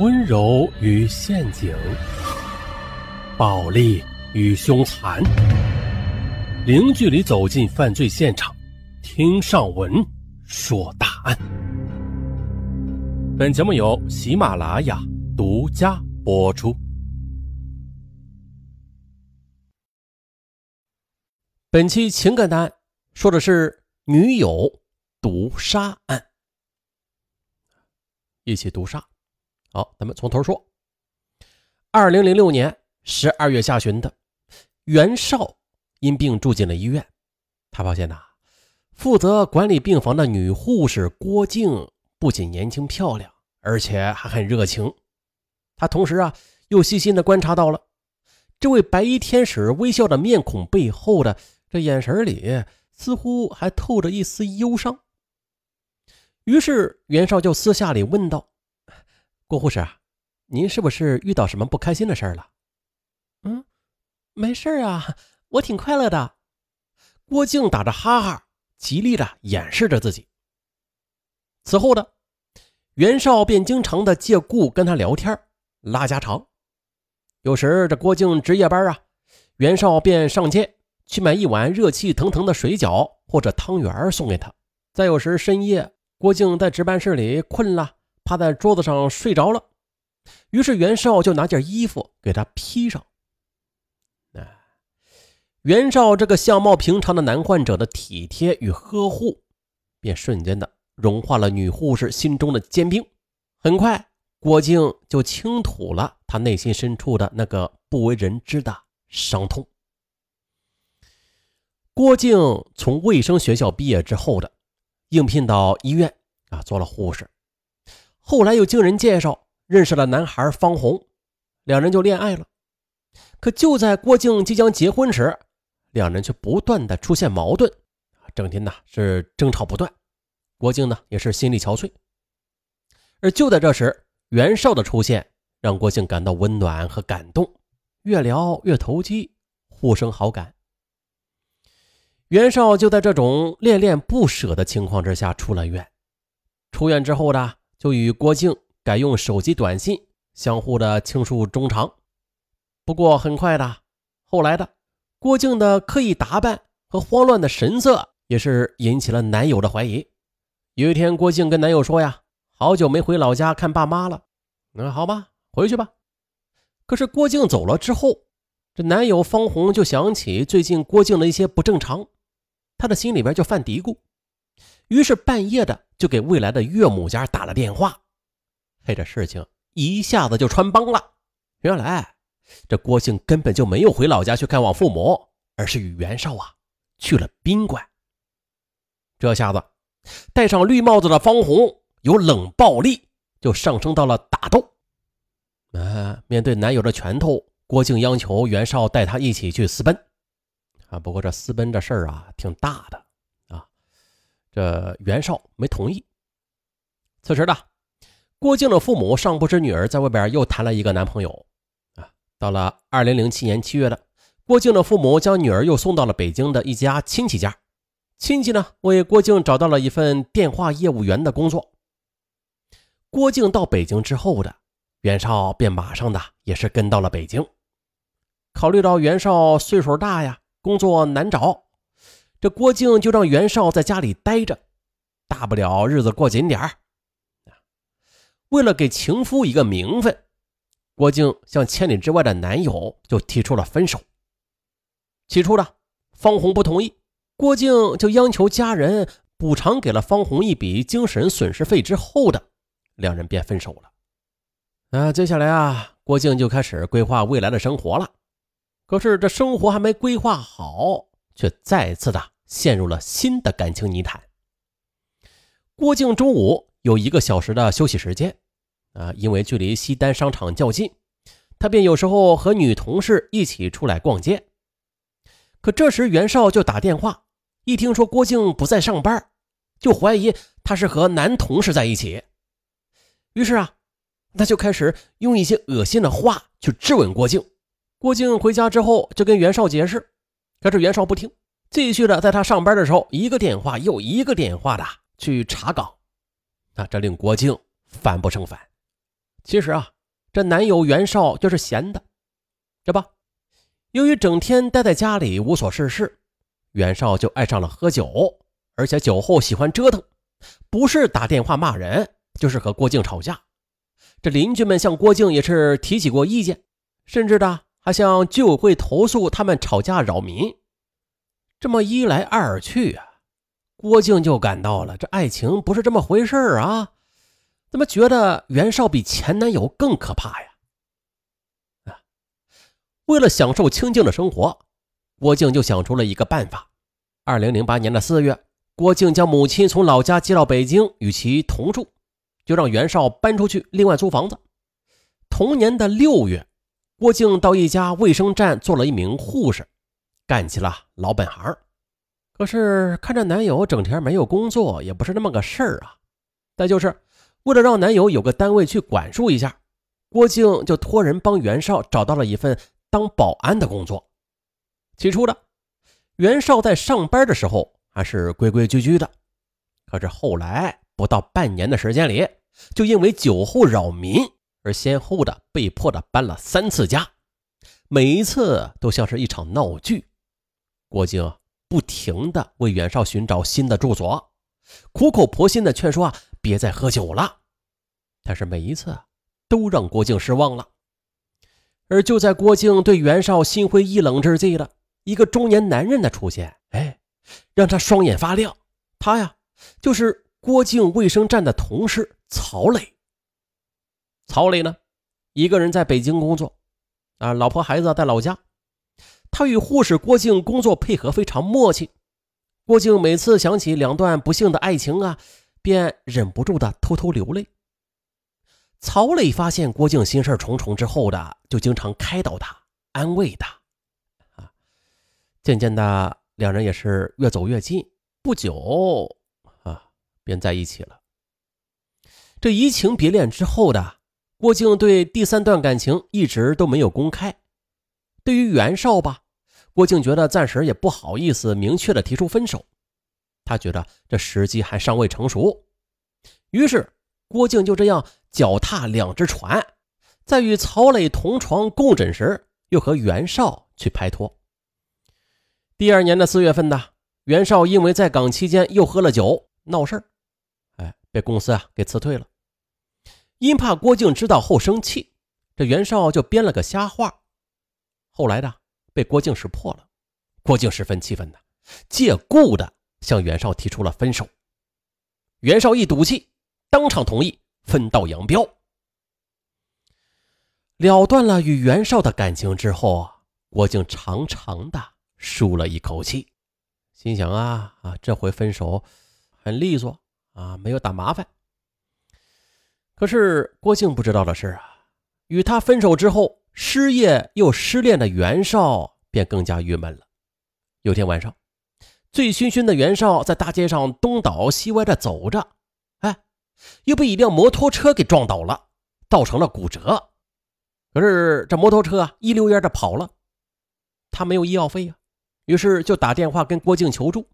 温柔与陷阱，暴力与凶残，零距离走进犯罪现场，听上文说大案。本节目由喜马拉雅独家播出。本期情感案说的是女友毒杀案，一起毒杀。好，咱们从头说。二零零六年十二月下旬的，袁绍因病住进了医院。他发现呐，负责管理病房的女护士郭静不仅年轻漂亮，而且还很热情。他同时啊，又细心的观察到了这位白衣天使微笑的面孔背后的这眼神里，似乎还透着一丝忧伤。于是袁绍就私下里问道。郭护士，您是不是遇到什么不开心的事儿了？嗯，没事啊，我挺快乐的。郭靖打着哈哈，极力的掩饰着自己。此后的袁绍便经常的借故跟他聊天，拉家常。有时这郭靖值夜班啊，袁绍便上街去买一碗热气腾腾的水饺或者汤圆送给他。再有时深夜，郭靖在值班室里困了。趴在桌子上睡着了，于是袁绍就拿件衣服给他披上。哎，袁绍这个相貌平常的男患者的体贴与呵护，便瞬间的融化了女护士心中的坚冰。很快，郭靖就倾吐了他内心深处的那个不为人知的伤痛。郭靖从卫生学校毕业之后的，应聘到医院啊，做了护士。后来又经人介绍认识了男孩方红，两人就恋爱了。可就在郭靖即将结婚时，两人却不断的出现矛盾，整天呢是争吵不断。郭靖呢也是心力憔悴。而就在这时，袁绍的出现让郭靖感到温暖和感动，越聊越投机，互生好感。袁绍就在这种恋恋不舍的情况之下出了院。出院之后的。就与郭靖改用手机短信，相互的倾诉衷肠。不过很快的，后来的郭靖的刻意打扮和慌乱的神色，也是引起了男友的怀疑。有一天，郭靖跟男友说：“呀，好久没回老家看爸妈了。”那好吧，回去吧。可是郭靖走了之后，这男友方红就想起最近郭靖的一些不正常，他的心里边就犯嘀咕。于是半夜的就给未来的岳母家打了电话，嘿，这事情一下子就穿帮了。原来这郭靖根本就没有回老家去看望父母，而是与袁绍啊去了宾馆。这下子戴上绿帽子的方红由冷暴力就上升到了打斗。啊，面对男友的拳头，郭靖央求袁绍带他一起去私奔。啊，不过这私奔这事儿啊挺大的。这袁绍没同意。此时的郭靖的父母尚不知女儿在外边又谈了一个男朋友啊。到了二零零七年七月的，郭靖的父母将女儿又送到了北京的一家亲戚家。亲戚呢为郭靖找到了一份电话业务员的工作。郭靖到北京之后的，袁绍便马上的也是跟到了北京。考虑到袁绍岁数大呀，工作难找。这郭靖就让袁绍在家里待着，大不了日子过紧点儿为了给情夫一个名分，郭靖向千里之外的男友就提出了分手。起初呢方红不同意，郭靖就央求家人补偿给了方红一笔精神损失费之后的，两人便分手了。那接下来啊，郭靖就开始规划未来的生活了。可是这生活还没规划好，却再次的。陷入了新的感情泥潭。郭靖中午有一个小时的休息时间，啊，因为距离西单商场较近，他便有时候和女同事一起出来逛街。可这时袁绍就打电话，一听说郭靖不在上班，就怀疑他是和男同事在一起。于是啊，他就开始用一些恶心的话去质问郭靖。郭靖回家之后就跟袁绍解释，可是袁绍不听。继续的，在他上班的时候，一个电话又一个电话的去查岗，那这令郭靖烦不胜烦。其实啊，这男友袁绍就是闲的，这不，由于整天待在家里无所事事，袁绍就爱上了喝酒，而且酒后喜欢折腾，不是打电话骂人，就是和郭靖吵架。这邻居们向郭靖也是提起过意见，甚至的还向居委会投诉他们吵架扰民。这么一来二去啊，郭靖就感到了这爱情不是这么回事啊。怎么觉得袁绍比前男友更可怕呀？啊！为了享受清静的生活，郭靖就想出了一个办法。二零零八年的四月，郭靖将母亲从老家接到北京，与其同住，就让袁绍搬出去，另外租房子。同年的六月，郭靖到一家卫生站做了一名护士，干起了老本行。可是看着男友整天没有工作，也不是那么个事儿啊。再就是。为了让男友有个单位去管束一下，郭靖就托人帮袁绍找到了一份当保安的工作。起初的袁绍在上班的时候还是规规矩矩的，可是后来不到半年的时间里，就因为酒后扰民而先后的被迫的搬了三次家，每一次都像是一场闹剧。郭靖不停的为袁绍寻找新的住所，苦口婆心的劝说啊。别再喝酒了，但是每一次都让郭靖失望了。而就在郭靖对袁绍心灰意冷之际了，一个中年男人的出现，哎，让他双眼发亮。他呀，就是郭靖卫生站的同事曹磊。曹磊呢，一个人在北京工作，啊，老婆孩子在老家。他与护士郭靖工作配合非常默契。郭靖每次想起两段不幸的爱情啊。便忍不住的偷偷流泪。曹磊发现郭靖心事重重之后的，就经常开导他，安慰他。啊，渐渐的，两人也是越走越近，不久啊，便在一起了。这移情别恋之后的郭靖，对第三段感情一直都没有公开。对于袁绍吧，郭靖觉得暂时也不好意思明确的提出分手。他觉得这时机还尚未成熟，于是郭靖就这样脚踏两只船，在与曹磊同床共枕时，又和袁绍去拍拖。第二年的四月份呢，袁绍因为在岗期间又喝了酒闹事哎，被公司啊给辞退了。因怕郭靖知道后生气，这袁绍就编了个瞎话，后来呢被郭靖识破了。郭靖十分气愤的，借故的。向袁绍提出了分手，袁绍一赌气，当场同意分道扬镳，了断了与袁绍的感情之后啊，郭靖长长的舒了一口气，心想啊啊，这回分手很利索啊，没有打麻烦。可是郭靖不知道的是啊，与他分手之后，失业又失恋的袁绍便更加郁闷了。有天晚上。醉醺醺的袁绍在大街上东倒西歪的走着，哎，又被一辆摩托车给撞倒了，造成了骨折。可是这摩托车啊，一溜烟的跑了，他没有医药费啊，于是就打电话跟郭靖求助。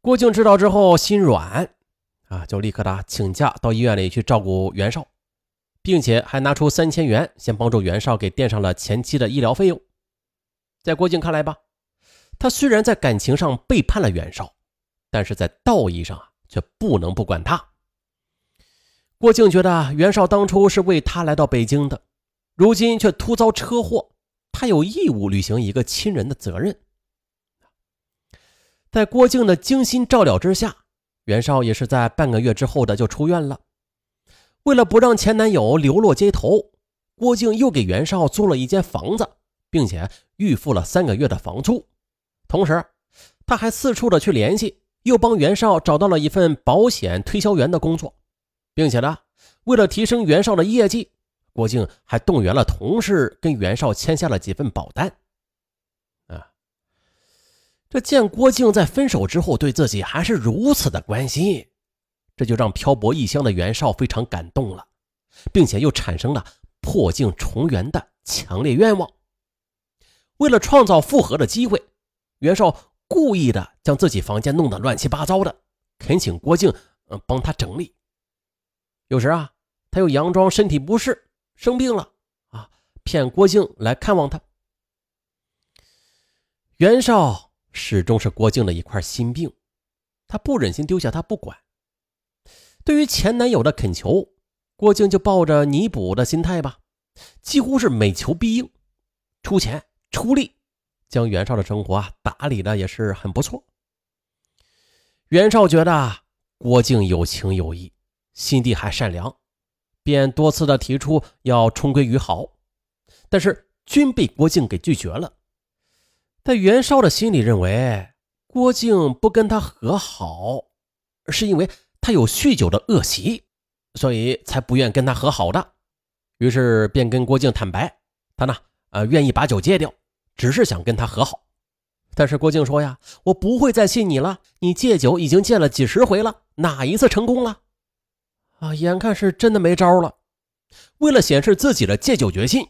郭靖知道之后心软，啊，就立刻的请假到医院里去照顾袁绍，并且还拿出三千元，先帮助袁绍给垫上了前期的医疗费用。在郭靖看来吧。他虽然在感情上背叛了袁绍，但是在道义上啊，却不能不管他。郭靖觉得袁绍当初是为他来到北京的，如今却突遭车祸，他有义务履行一个亲人的责任。在郭靖的精心照料之下，袁绍也是在半个月之后的就出院了。为了不让前男友流落街头，郭靖又给袁绍租了一间房子，并且预付了三个月的房租。同时，他还四处的去联系，又帮袁绍找到了一份保险推销员的工作，并且呢，为了提升袁绍的业绩，郭靖还动员了同事跟袁绍签下了几份保单。啊，这见郭靖在分手之后对自己还是如此的关心，这就让漂泊异乡的袁绍非常感动了，并且又产生了破镜重圆的强烈愿望。为了创造复合的机会。袁绍故意的将自己房间弄得乱七八糟的，恳请郭靖嗯帮他整理。有时啊，他又佯装身体不适，生病了啊，骗郭靖来看望他。袁绍始终是郭靖的一块心病，他不忍心丢下他不管。对于前男友的恳求，郭靖就抱着弥补的心态吧，几乎是每求必应，出钱出力，将袁绍的生活啊打理的也是很不错。袁绍觉得郭靖有情有义，心地还善良，便多次的提出要重归于好，但是均被郭靖给拒绝了。在袁绍的心里认为，郭靖不跟他和好，是因为他有酗酒的恶习，所以才不愿跟他和好的。于是便跟郭靖坦白，他呢，呃，愿意把酒戒掉，只是想跟他和好。但是郭靖说呀：“我不会再信你了，你戒酒已经戒了几十回了，哪一次成功了？啊，眼看是真的没招了。为了显示自己的戒酒决心。”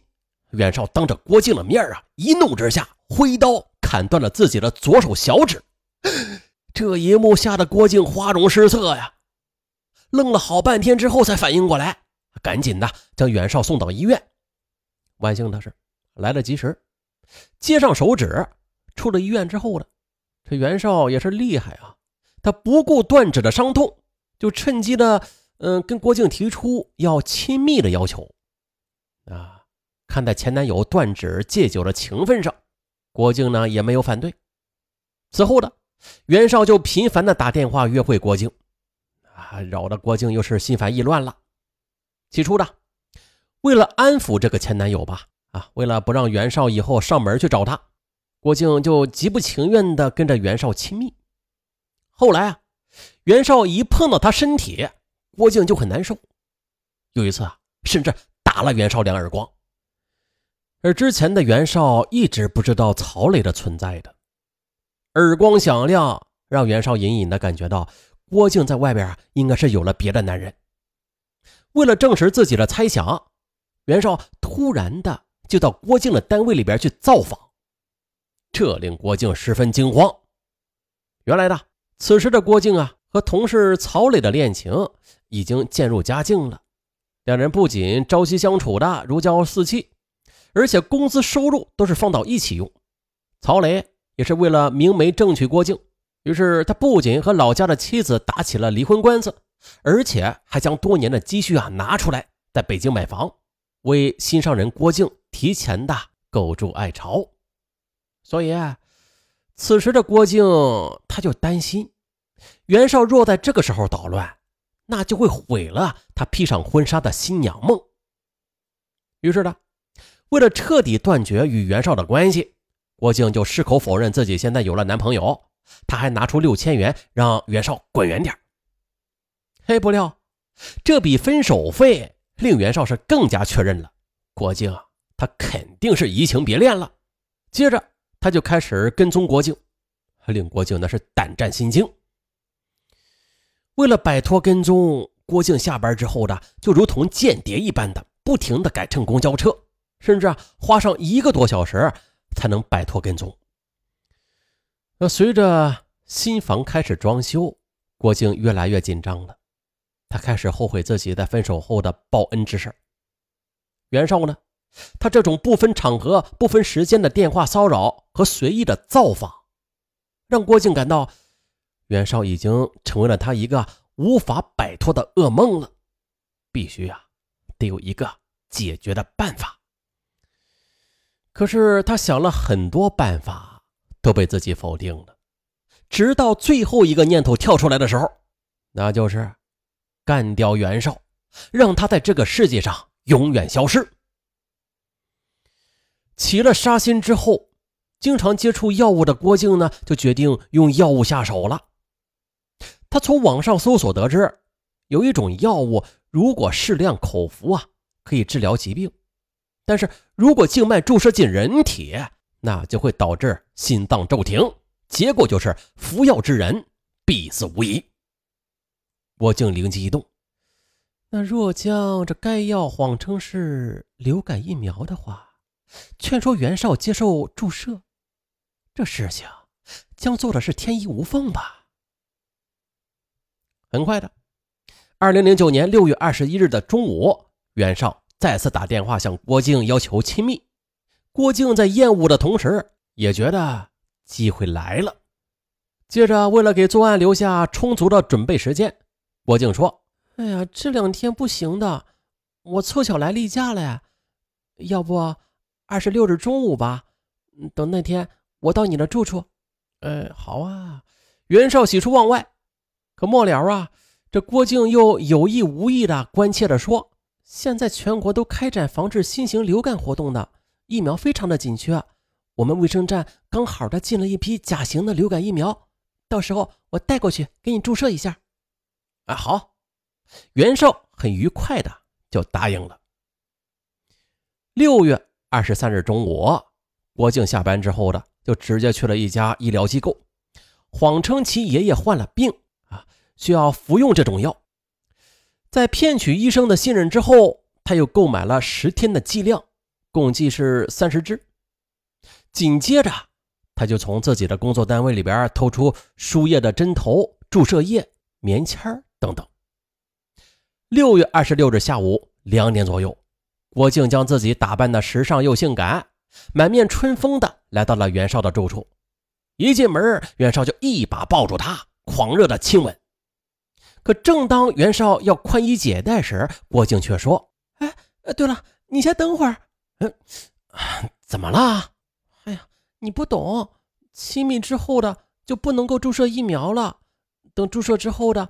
袁绍当着郭靖的面啊，一怒之下挥刀砍断了自己的左手小指。这一幕吓得郭靖花容失色呀，愣了好半天之后才反应过来，赶紧的将袁绍送到医院。万幸的是，来得及时，接上手指。出了医院之后呢，这袁绍也是厉害啊，他不顾断指的伤痛，就趁机的嗯跟郭靖提出要亲密的要求啊。看在前男友断指戒酒的情分上，郭靖呢也没有反对。此后的袁绍就频繁的打电话约会郭靖，啊，扰得郭靖又是心烦意乱了。起初呢，为了安抚这个前男友吧，啊，为了不让袁绍以后上门去找他，郭靖就极不情愿的跟着袁绍亲密。后来啊，袁绍一碰到他身体，郭靖就很难受。有一次啊，甚至打了袁绍两耳光。而之前的袁绍一直不知道曹磊的存在的，耳光响亮，让袁绍隐隐的感觉到郭靖在外边啊，应该是有了别的男人。为了证实自己的猜想，袁绍突然的就到郭靖的单位里边去造访，这令郭靖十分惊慌。原来的此时的郭靖啊，和同事曹磊的恋情已经渐入佳境了，两人不仅朝夕相处的如胶似漆。而且工资收入都是放到一起用，曹磊也是为了明媒正娶郭靖，于是他不仅和老家的妻子打起了离婚官司，而且还将多年的积蓄啊拿出来，在北京买房，为心上人郭靖提前的构筑爱巢。所以，此时的郭靖他就担心，袁绍若在这个时候捣乱，那就会毁了他披上婚纱的新娘梦。于是呢。为了彻底断绝与袁绍的关系，郭靖就矢口否认自己现在有了男朋友。他还拿出六千元让袁绍滚远点。嘿，不料这笔分手费令袁绍是更加确认了郭靖啊他肯定是移情别恋了。接着他就开始跟踪郭靖，令郭靖那是胆战心惊。为了摆脱跟踪，郭靖下班之后的就如同间谍一般的不停的改乘公交车。甚至啊，花上一个多小时才能摆脱跟踪。那随着新房开始装修，郭靖越来越紧张了。他开始后悔自己在分手后的报恩之事。袁绍呢，他这种不分场合、不分时间的电话骚扰和随意的造访，让郭靖感到袁绍已经成为了他一个无法摆脱的噩梦了。必须啊，得有一个解决的办法。可是他想了很多办法，都被自己否定了。直到最后一个念头跳出来的时候，那就是干掉袁绍，让他在这个世界上永远消失。起了杀心之后，经常接触药物的郭靖呢，就决定用药物下手了。他从网上搜索得知，有一种药物，如果适量口服啊，可以治疗疾病。但是如果静脉注射进人体，那就会导致心脏骤停，结果就是服药之人必死无疑。郭靖灵机一动，那若将这该药谎称是流感疫苗的话，劝说袁绍接受注射，这事情将做的是天衣无缝吧？很快的，二零零九年六月二十一日的中午，袁绍再次打电话向郭靖要求亲密。郭靖在厌恶的同时，也觉得机会来了。接着，为了给作案留下充足的准备时间，郭靖说：“哎呀，这两天不行的，我凑巧来例假了呀。要不二十六日中午吧？等那天我到你的住处。”呃，好啊。袁绍喜出望外，可末了啊，这郭靖又有意无意的关切的说：“现在全国都开展防治新型流感活动的疫苗非常的紧缺，我们卫生站刚好的进了一批甲型的流感疫苗，到时候我带过去给你注射一下。”啊，好。袁绍很愉快的就答应了。六月二十三日中午，郭靖下班之后的就直接去了一家医疗机构。谎称其爷爷患了病啊，需要服用这种药。在骗取医生的信任之后，他又购买了十天的剂量，共计是三十支。紧接着，他就从自己的工作单位里边偷出输液的针头、注射液、棉签等等。六月二十六日下午两点左右，郭靖将自己打扮的时尚又性感，满面春风的来到了袁绍的住处。一进门，袁绍就一把抱住他，狂热的亲吻。可正当袁绍要宽衣解带时，郭靖却说：“哎，对了，你先等会儿。嗯，怎么了？哎呀，你不懂，亲密之后的就不能够注射疫苗了。等注射之后的，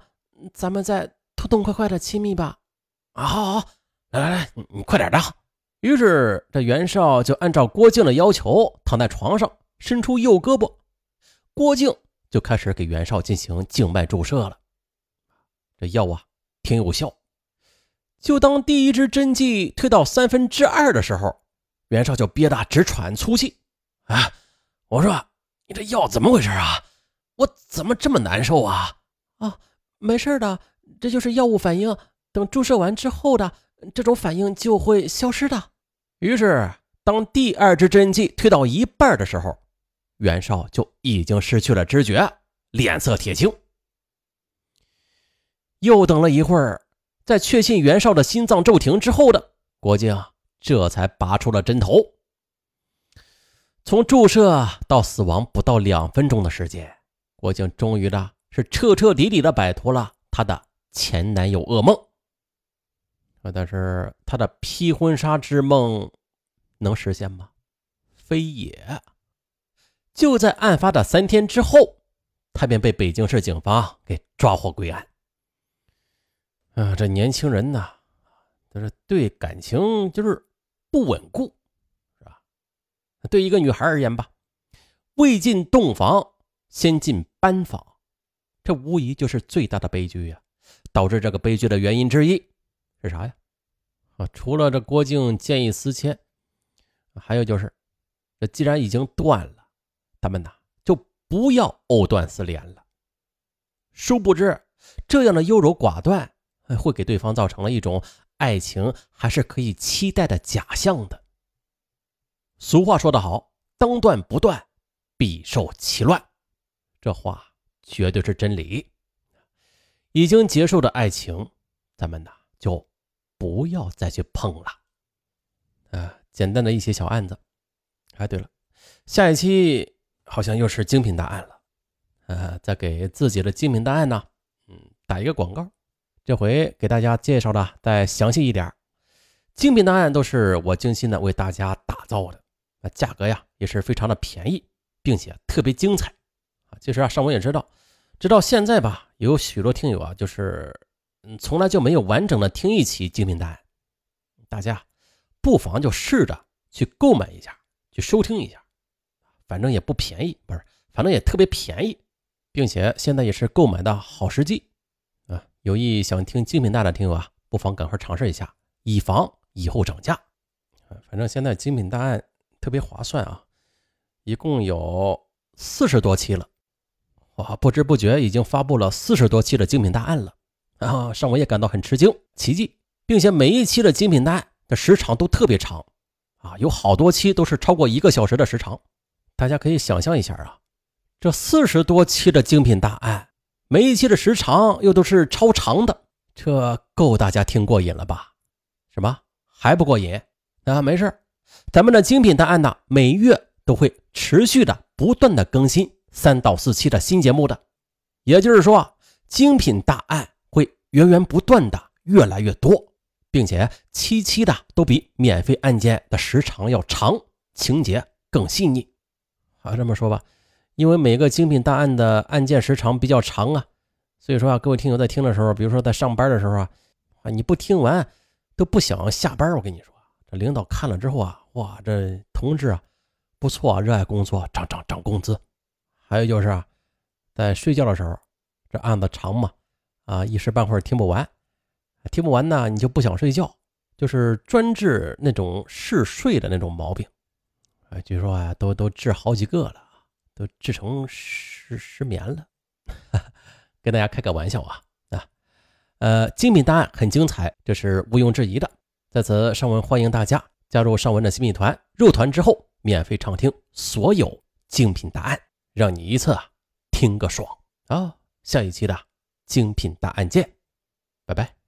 咱们再痛痛快快的亲密吧。啊，好，好，来来来，你你快点的。于是这袁绍就按照郭靖的要求，躺在床上，伸出右胳膊。郭靖就开始给袁绍进行静脉注射了，这药啊挺有效。就当第一支针剂推到三分之二的时候，袁绍就憋得直喘粗气。啊，我说你这药怎么回事啊？我怎么这么难受啊？啊，没事的，这就是药物反应。等注射完之后的这种反应就会消失的。于是，当第二支针剂推到一半的时候。袁绍就已经失去了知觉，脸色铁青。又等了一会儿，在确信袁绍的心脏骤停之后的郭靖这才拔出了针头。从注射到死亡不到两分钟的时间，郭靖终于的是彻彻底底的摆脱了他的前男友噩梦。但是他的披婚纱之梦能实现吗？非也。就在案发的三天之后，他便被北京市警方给抓获归案。啊，这年轻人呐，他是对感情就是不稳固，是吧？对一个女孩而言吧，未进洞房先进班房，这无疑就是最大的悲剧呀。导致这个悲剧的原因之一是啥呀？啊，除了这郭靖见异思迁，还有就是，这既然已经断了。他们呐，就不要藕断丝连了。殊不知，这样的优柔寡断，会给对方造成了一种爱情还是可以期待的假象的。俗话说得好，“当断不断，必受其乱”，这话绝对是真理。已经结束的爱情，咱们呐就不要再去碰了。啊，简单的一些小案子。哎，对了，下一期。好像又是精品大案了，呃，再给自己的精品大案呢，嗯，打一个广告。这回给大家介绍的再详细一点，精品档案都是我精心的为大家打造的，那价格呀也是非常的便宜，并且特别精彩啊。其实啊，上文也知道，直到现在吧，有许多听友啊，就是嗯，从来就没有完整的听一期精品大案，大家不妨就试着去购买一下，去收听一下。反正也不便宜，不是，反正也特别便宜，并且现在也是购买的好时机！有意想听精品大的听友啊，不妨赶快尝试一下，以防以后涨价。反正现在精品大案特别划算啊，一共有四十多期了，哇，不知不觉已经发布了四十多期的精品大案了啊！上我也感到很吃惊、奇迹，并且每一期的精品大案的时长都特别长啊，有好多期都是超过一个小时的时长。大家可以想象一下啊，这四十多期的精品大案，每一期的时长又都是超长的，这够大家听过瘾了吧？什么还不过瘾？啊，没事咱们的精品大案呢，每月都会持续的、不断的更新三到四期的新节目的。也就是说，精品大案会源源不断的越来越多，并且期期的都比免费案件的时长要长，情节更细腻。啊，这么说吧，因为每个精品大案的案件时长比较长啊，所以说啊，各位听友在听的时候，比如说在上班的时候啊，啊，你不听完都不想下班。我跟你说，这领导看了之后啊，哇，这同志啊，不错啊，热爱工作，涨涨涨工资。还有就是啊，在睡觉的时候，这案子长嘛，啊，一时半会儿听不完，听不完呢，你就不想睡觉，就是专治那种嗜睡的那种毛病。哎，据说啊，都都治好几个了，都治成失失眠了。跟大家开个玩笑啊啊，呃，精品答案很精彩，这是毋庸置疑的。在此，尚文欢迎大家加入尚文的新品团，入团之后免费畅听所有精品答案，让你一次啊听个爽啊！下一期的精品答案见，拜拜。